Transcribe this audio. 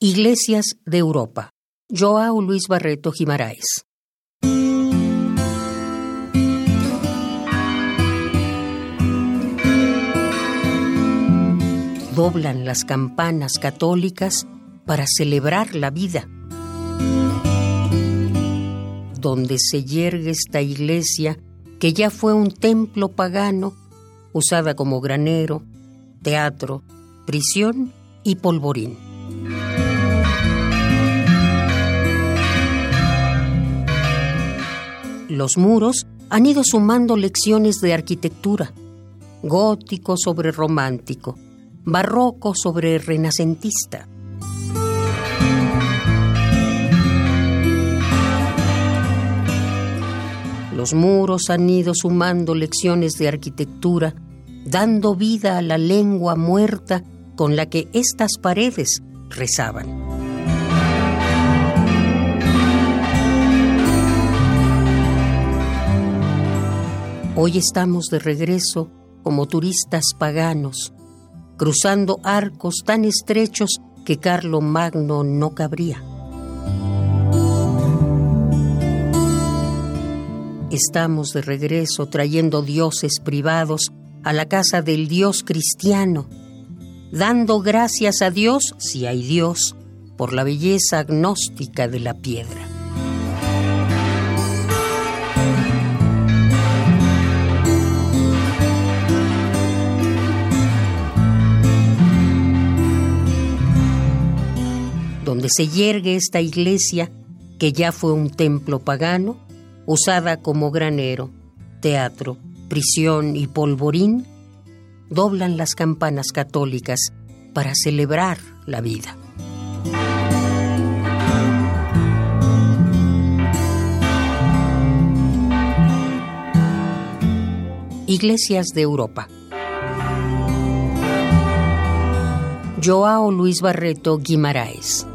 Iglesias de Europa. Joao Luis Barreto Guimaraes. Doblan las campanas católicas para celebrar la vida. Donde se yergue esta iglesia que ya fue un templo pagano, usada como granero, teatro, prisión y polvorín. Los muros han ido sumando lecciones de arquitectura, gótico sobre romántico, barroco sobre renacentista. Los muros han ido sumando lecciones de arquitectura, dando vida a la lengua muerta con la que estas paredes rezaban. Hoy estamos de regreso como turistas paganos, cruzando arcos tan estrechos que Carlo Magno no cabría. Estamos de regreso trayendo dioses privados a la casa del Dios cristiano, dando gracias a Dios, si hay Dios, por la belleza agnóstica de la piedra. Donde se yergue esta iglesia que ya fue un templo pagano, usada como granero, teatro, prisión y polvorín, doblan las campanas católicas para celebrar la vida. Iglesias de Europa. Joao Luis Barreto Guimaraes.